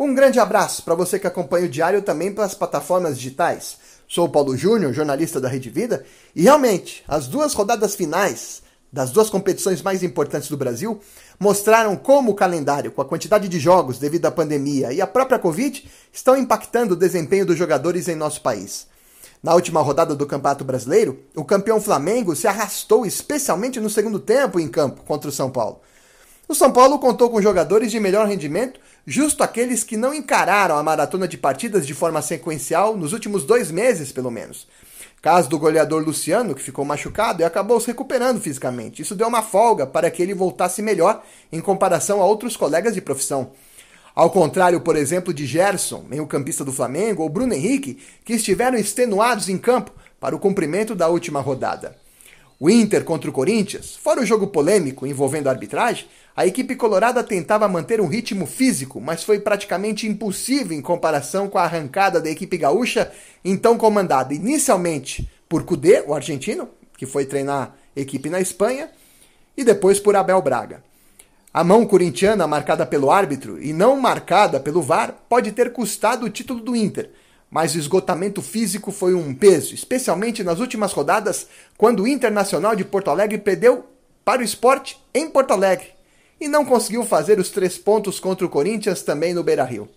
Um grande abraço para você que acompanha o Diário também pelas plataformas digitais. Sou o Paulo Júnior, jornalista da Rede Vida, e realmente, as duas rodadas finais das duas competições mais importantes do Brasil mostraram como o calendário, com a quantidade de jogos devido à pandemia e à própria Covid, estão impactando o desempenho dos jogadores em nosso país. Na última rodada do Campeonato Brasileiro, o campeão Flamengo se arrastou especialmente no segundo tempo em campo contra o São Paulo. O São Paulo contou com jogadores de melhor rendimento, justo aqueles que não encararam a maratona de partidas de forma sequencial nos últimos dois meses, pelo menos. Caso do goleador Luciano, que ficou machucado e acabou se recuperando fisicamente. Isso deu uma folga para que ele voltasse melhor em comparação a outros colegas de profissão. Ao contrário, por exemplo, de Gerson, meio-campista do Flamengo, ou Bruno Henrique, que estiveram extenuados em campo para o cumprimento da última rodada. O Inter contra o Corinthians, fora o jogo polêmico envolvendo a arbitragem, a equipe colorada tentava manter um ritmo físico, mas foi praticamente impossível em comparação com a arrancada da equipe gaúcha, então comandada inicialmente por Cudê, o argentino, que foi treinar a equipe na Espanha, e depois por Abel Braga. A mão corintiana marcada pelo árbitro e não marcada pelo VAR pode ter custado o título do Inter, mas o esgotamento físico foi um peso, especialmente nas últimas rodadas, quando o Internacional de Porto Alegre perdeu para o esporte em Porto Alegre e não conseguiu fazer os três pontos contra o Corinthians também no Beira Rio.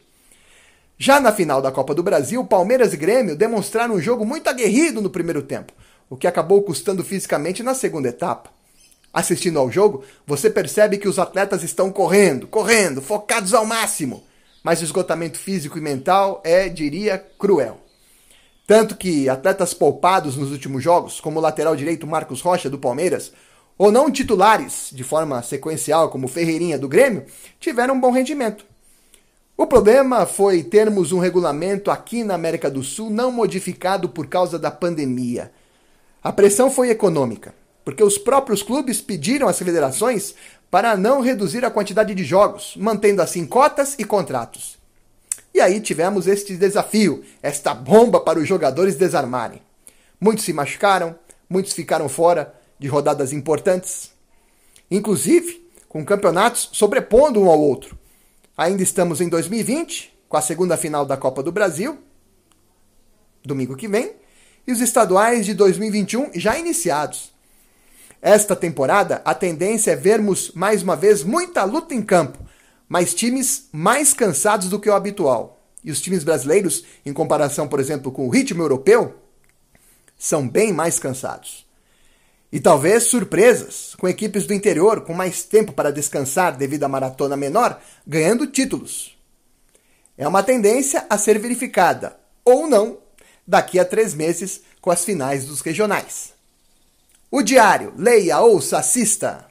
Já na final da Copa do Brasil, Palmeiras e Grêmio demonstraram um jogo muito aguerrido no primeiro tempo, o que acabou custando fisicamente na segunda etapa. Assistindo ao jogo, você percebe que os atletas estão correndo, correndo, focados ao máximo mas o esgotamento físico e mental é, diria, cruel. Tanto que atletas poupados nos últimos jogos, como o lateral direito Marcos Rocha do Palmeiras, ou não titulares de forma sequencial, como Ferreirinha do Grêmio, tiveram um bom rendimento. O problema foi termos um regulamento aqui na América do Sul não modificado por causa da pandemia. A pressão foi econômica, porque os próprios clubes pediram às federações para não reduzir a quantidade de jogos, mantendo assim cotas e contratos. E aí tivemos este desafio, esta bomba para os jogadores desarmarem. Muitos se machucaram, muitos ficaram fora de rodadas importantes, inclusive com campeonatos sobrepondo um ao outro. Ainda estamos em 2020, com a segunda final da Copa do Brasil, domingo que vem, e os estaduais de 2021 já iniciados. Esta temporada, a tendência é vermos mais uma vez muita luta em campo, mas times mais cansados do que o habitual. E os times brasileiros, em comparação, por exemplo, com o ritmo europeu, são bem mais cansados. E talvez surpresas, com equipes do interior com mais tempo para descansar devido à maratona menor, ganhando títulos. É uma tendência a ser verificada, ou não, daqui a três meses com as finais dos regionais. O Diário. Leia, ouça, assista.